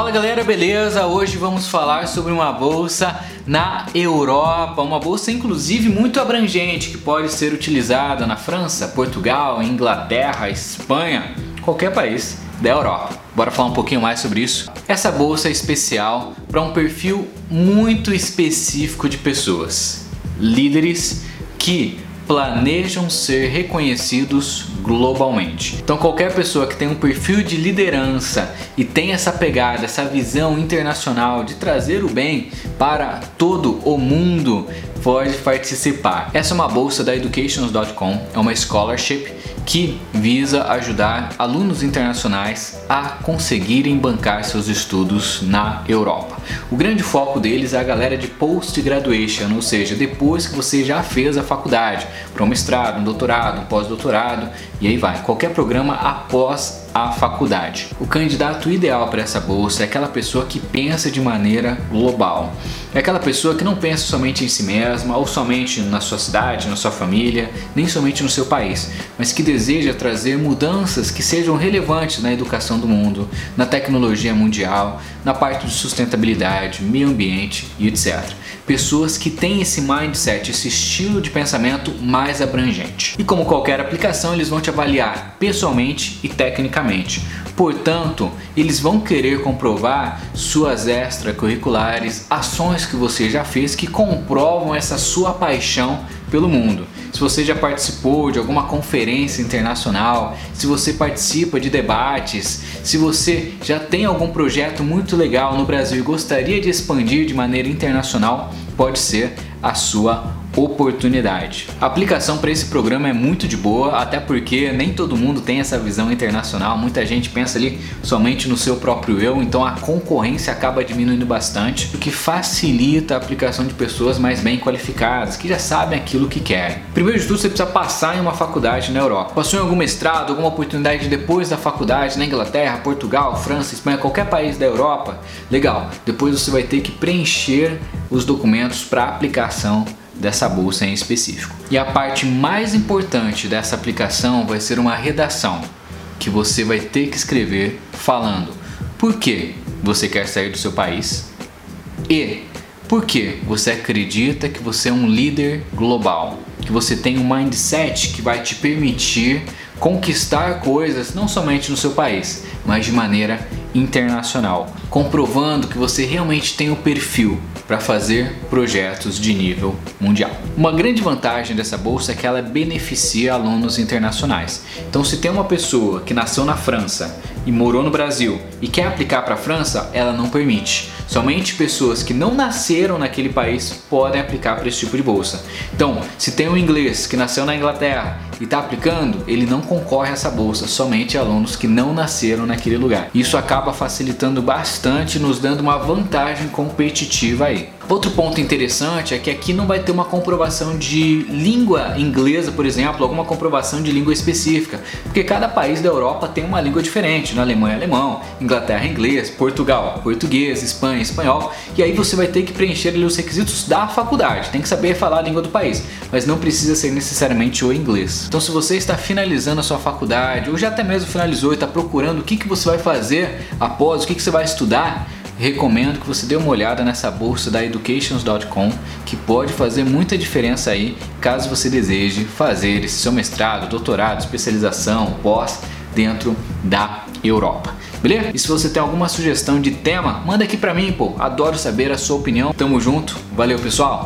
Fala galera, beleza? Hoje vamos falar sobre uma bolsa na Europa, uma bolsa inclusive muito abrangente que pode ser utilizada na França, Portugal, Inglaterra, Espanha, qualquer país da Europa. Bora falar um pouquinho mais sobre isso? Essa bolsa é especial para um perfil muito específico de pessoas, líderes que planejam ser reconhecidos globalmente. Então qualquer pessoa que tem um perfil de liderança e tem essa pegada, essa visão internacional de trazer o bem para todo o mundo pode participar. Essa é uma bolsa da educations.com, é uma scholarship que visa ajudar alunos internacionais a conseguirem bancar seus estudos na Europa. O grande foco deles é a galera de post-graduation, ou seja, depois que você já fez a faculdade, para um mestrado, um doutorado, um pós-doutorado e aí vai, qualquer programa após a faculdade. O candidato ideal para essa bolsa é aquela pessoa que pensa de maneira global. É aquela pessoa que não pensa somente em si mesma ou somente na sua cidade, na sua família, nem somente no seu país, mas que deseja trazer mudanças que sejam relevantes na educação do mundo, na tecnologia mundial, na parte de sustentabilidade, meio ambiente e etc. Pessoas que têm esse mindset, esse estilo de pensamento mais abrangente. E como qualquer aplicação, eles vão te avaliar pessoalmente e tecnicamente. Portanto, eles vão querer comprovar suas extracurriculares, ações que você já fez que comprovam essa sua paixão pelo mundo. Se você já participou de alguma conferência internacional, se você participa de debates, se você já tem algum projeto muito legal no Brasil e gostaria de expandir de maneira internacional, pode ser a sua oportunidade. A aplicação para esse programa é muito de boa, até porque nem todo mundo tem essa visão internacional, muita gente pensa ali somente no seu próprio eu, então a concorrência acaba diminuindo bastante, o que facilita a aplicação de pessoas mais bem qualificadas, que já sabem aquilo que querem. Primeiro de tudo, você precisa passar em uma faculdade na Europa. Passou em algum mestrado, alguma oportunidade depois da faculdade na Inglaterra, Portugal, França, Espanha, qualquer país da Europa? Legal. Depois você vai ter que preencher os documentos para aplicação dessa bolsa em específico. E a parte mais importante dessa aplicação vai ser uma redação que você vai ter que escrever falando por que você quer sair do seu país e por que você acredita que você é um líder global, que você tem um mindset que vai te permitir conquistar coisas não somente no seu país, mas de maneira internacional, comprovando que você realmente tem o perfil para fazer projetos de nível mundial. Uma grande vantagem dessa bolsa é que ela beneficia alunos internacionais. Então, se tem uma pessoa que nasceu na França e morou no Brasil e quer aplicar para a França, ela não permite. Somente pessoas que não nasceram naquele país podem aplicar para esse tipo de bolsa. Então, se tem um inglês que nasceu na Inglaterra e está aplicando, ele não concorre a essa bolsa, somente alunos que não nasceram naquele lugar. Isso acaba facilitando bastante, nos dando uma vantagem competitiva aí. Outro ponto interessante é que aqui não vai ter uma comprovação de língua inglesa, por exemplo, alguma comprovação de língua específica, porque cada país da Europa tem uma língua diferente. Na Alemanha, alemão, Inglaterra, inglês, Portugal, português, Espanha, espanhol, e aí você vai ter que preencher os requisitos da faculdade. Tem que saber falar a língua do país, mas não precisa ser necessariamente o inglês. Então, se você está finalizando a sua faculdade ou já até mesmo finalizou e está procurando o que, que você vai fazer após, o que, que você vai estudar, recomendo que você dê uma olhada nessa bolsa da educations.com que pode fazer muita diferença aí caso você deseje fazer esse seu mestrado, doutorado, especialização, pós dentro da Europa. Beleza? E se você tem alguma sugestão de tema, manda aqui pra mim, pô. Adoro saber a sua opinião. Tamo junto. Valeu, pessoal.